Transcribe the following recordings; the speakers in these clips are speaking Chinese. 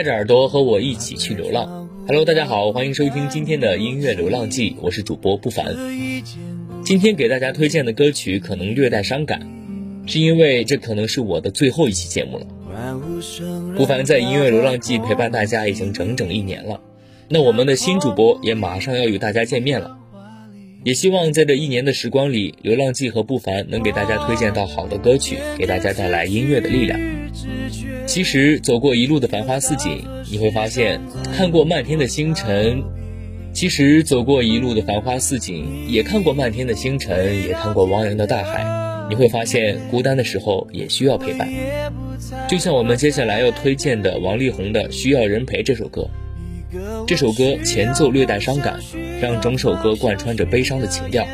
带着耳朵和我一起去流浪。Hello，大家好，欢迎收听今天的音乐流浪记，我是主播不凡。今天给大家推荐的歌曲可能略带伤感，是因为这可能是我的最后一期节目了。不凡在音乐流浪记陪伴大家已经整整一年了，那我们的新主播也马上要与大家见面了。也希望在这一年的时光里，流浪记和不凡能给大家推荐到好的歌曲，给大家带来音乐的力量。其实走过一路的繁花似锦，你会发现看过漫天的星辰。其实走过一路的繁花似锦，也看过漫天的星辰，也看过汪洋的大海。你会发现孤单的时候也需要陪伴。就像我们接下来要推荐的王力宏的《需要人陪》这首歌。这首歌前奏略带伤感，让整首歌贯穿着悲伤的情调。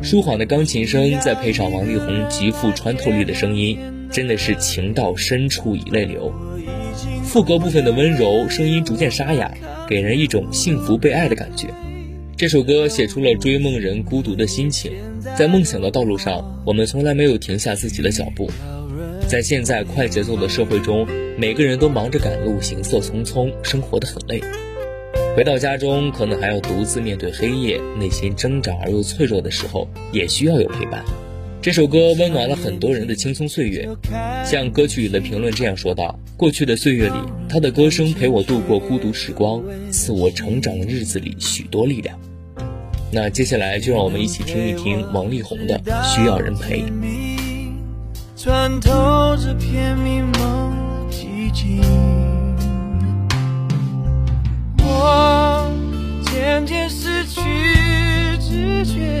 舒缓的钢琴声，再配上王力宏极富穿透力的声音，真的是情到深处已泪流。副歌部分的温柔，声音逐渐沙哑，给人一种幸福被爱的感觉。这首歌写出了追梦人孤独的心情，在梦想的道路上，我们从来没有停下自己的脚步。在现在快节奏的社会中，每个人都忙着赶路，行色匆匆，生活的很累。回到家中，可能还要独自面对黑夜，内心挣扎而又脆弱的时候，也需要有陪伴。这首歌温暖了很多人的青葱岁月，像歌曲里的评论这样说道：“过去的岁月里，他的歌声陪我度过孤独时光，赐我成长的日子里许多力量。”那接下来就让我们一起听一听王力宏的《需要人陪》。穿透这片迷蒙寂静。我渐渐失去知觉，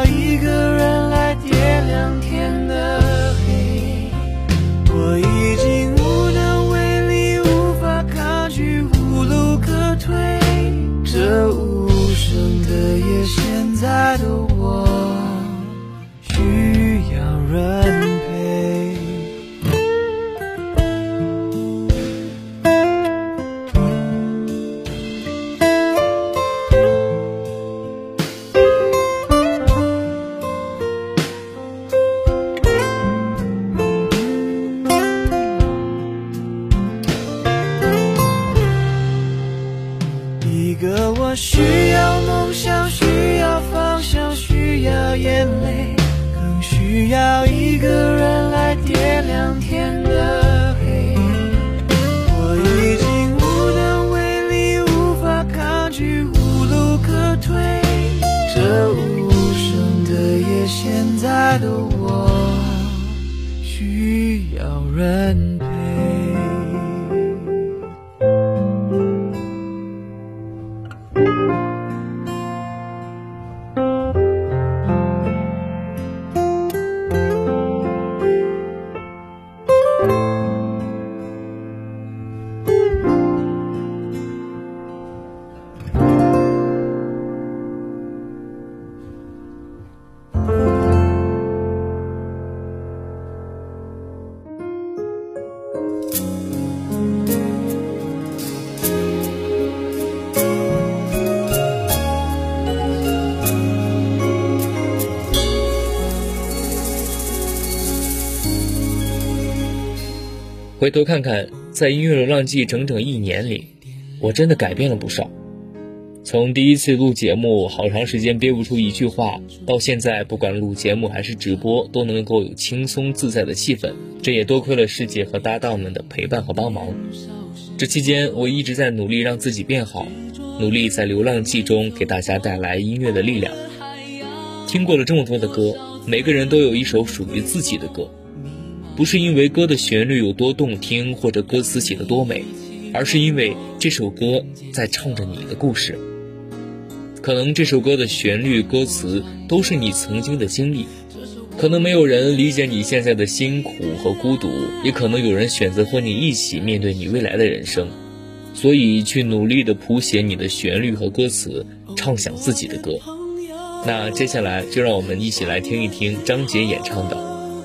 you 回头看看，在音乐流浪记整整一年里，我真的改变了不少。从第一次录节目，好长时间憋不出一句话，到现在不管录节目还是直播，都能够有轻松自在的气氛。这也多亏了师姐和搭档们的陪伴和帮忙。这期间，我一直在努力让自己变好，努力在流浪记中给大家带来音乐的力量。听过了这么多的歌，每个人都有一首属于自己的歌。不是因为歌的旋律有多动听，或者歌词写得多美，而是因为这首歌在唱着你的故事。可能这首歌的旋律、歌词都是你曾经的经历，可能没有人理解你现在的辛苦和孤独，也可能有人选择和你一起面对你未来的人生，所以去努力的谱写你的旋律和歌词，唱响自己的歌。那接下来就让我们一起来听一听张杰演唱的《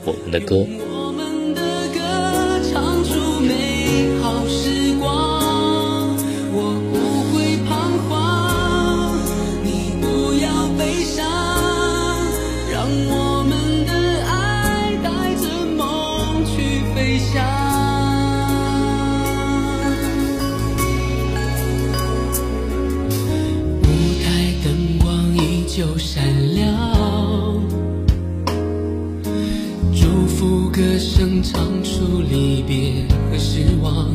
我们的歌》。就闪亮祝福歌声唱出离别和失望，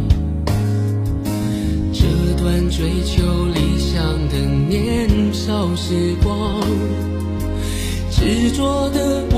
这段追求理想的年少时光，执着的。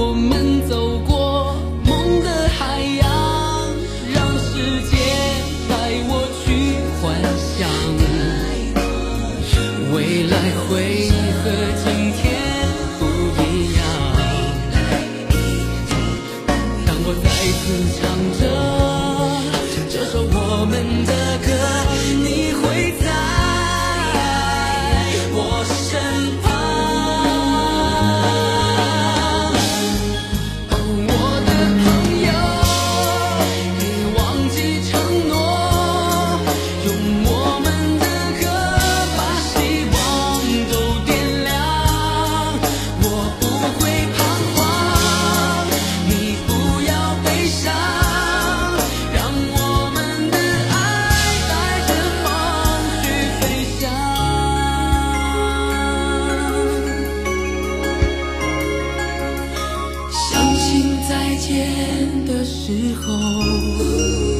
见的时候。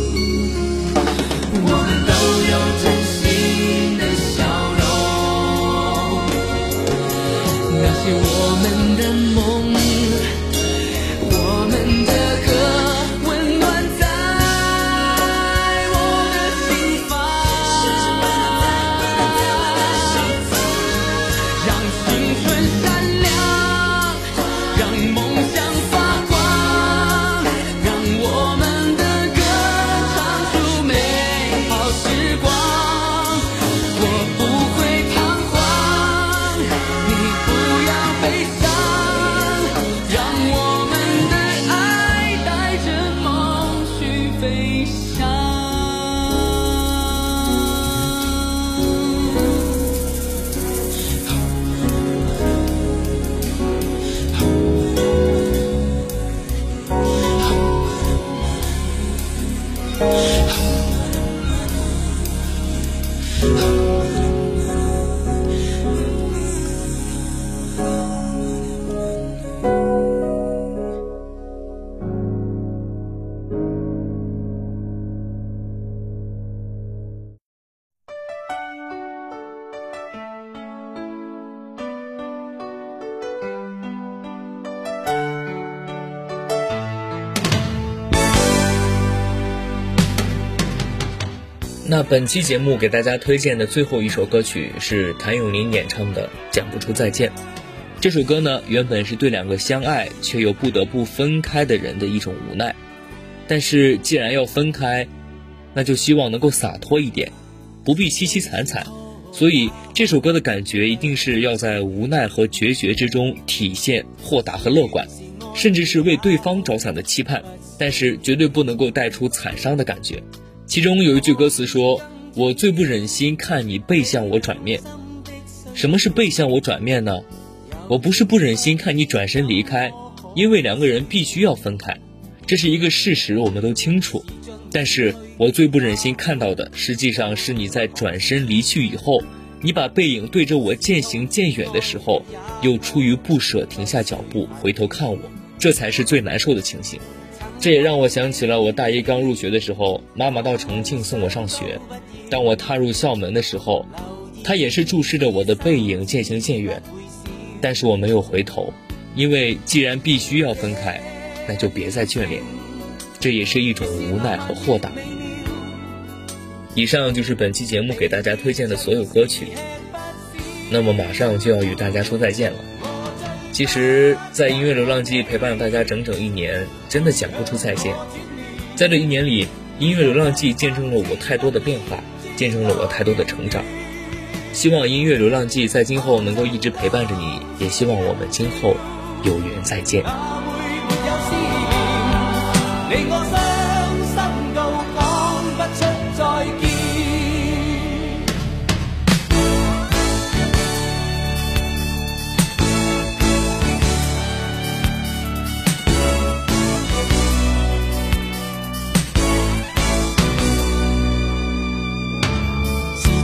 那本期节目给大家推荐的最后一首歌曲是谭咏麟演唱的《讲不出再见》。这首歌呢，原本是对两个相爱却又不得不分开的人的一种无奈。但是既然要分开，那就希望能够洒脱一点，不必凄凄惨惨。所以这首歌的感觉一定是要在无奈和决绝之中体现豁达和乐观，甚至是为对方着想的期盼。但是绝对不能够带出惨伤的感觉。其中有一句歌词说：“我最不忍心看你背向我转面。”什么是背向我转面呢？我不是不忍心看你转身离开，因为两个人必须要分开，这是一个事实，我们都清楚。但是我最不忍心看到的，实际上是你在转身离去以后，你把背影对着我渐行渐远的时候，又出于不舍停下脚步回头看我，这才是最难受的情形。这也让我想起了我大一刚入学的时候，妈妈到重庆送我上学。当我踏入校门的时候，她也是注视着我的背影渐行渐远，但是我没有回头，因为既然必须要分开，那就别再眷恋。这也是一种无奈和豁达。以上就是本期节目给大家推荐的所有歌曲。那么马上就要与大家说再见了。其实，在音乐流浪记陪伴了大家整整一年，真的讲不出再见。在这一年里，音乐流浪记见证了我太多的变化，见证了我太多的成长。希望音乐流浪记在今后能够一直陪伴着你，也希望我们今后有缘再见。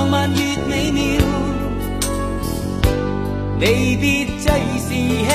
浪漫越美妙，离别最是轻